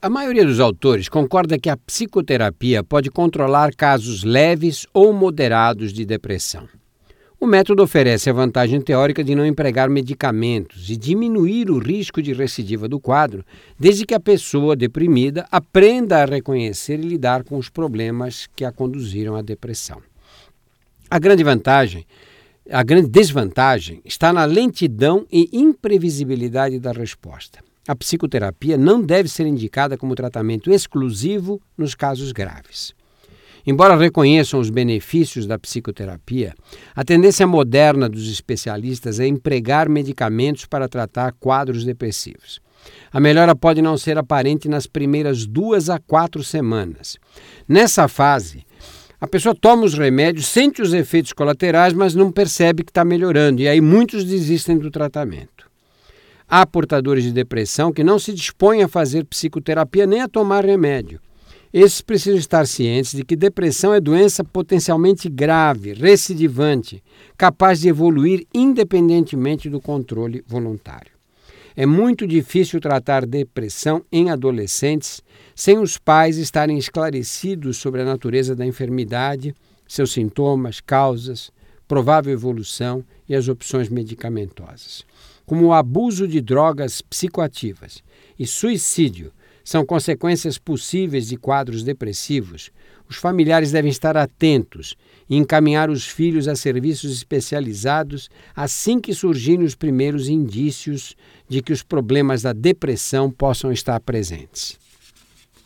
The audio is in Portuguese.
A maioria dos autores concorda que a psicoterapia pode controlar casos leves ou moderados de depressão. O método oferece a vantagem teórica de não empregar medicamentos e diminuir o risco de recidiva do quadro, desde que a pessoa deprimida aprenda a reconhecer e lidar com os problemas que a conduziram à depressão. A grande vantagem, a grande desvantagem está na lentidão e imprevisibilidade da resposta. A psicoterapia não deve ser indicada como tratamento exclusivo nos casos graves. Embora reconheçam os benefícios da psicoterapia, a tendência moderna dos especialistas é empregar medicamentos para tratar quadros depressivos. A melhora pode não ser aparente nas primeiras duas a quatro semanas. Nessa fase, a pessoa toma os remédios, sente os efeitos colaterais, mas não percebe que está melhorando, e aí muitos desistem do tratamento. Há portadores de depressão que não se dispõem a fazer psicoterapia nem a tomar remédio. Esses precisam estar cientes de que depressão é doença potencialmente grave, recidivante, capaz de evoluir independentemente do controle voluntário. É muito difícil tratar depressão em adolescentes sem os pais estarem esclarecidos sobre a natureza da enfermidade, seus sintomas, causas, provável evolução e as opções medicamentosas. Como o abuso de drogas psicoativas e suicídio são consequências possíveis de quadros depressivos, os familiares devem estar atentos e encaminhar os filhos a serviços especializados assim que surgirem os primeiros indícios de que os problemas da depressão possam estar presentes.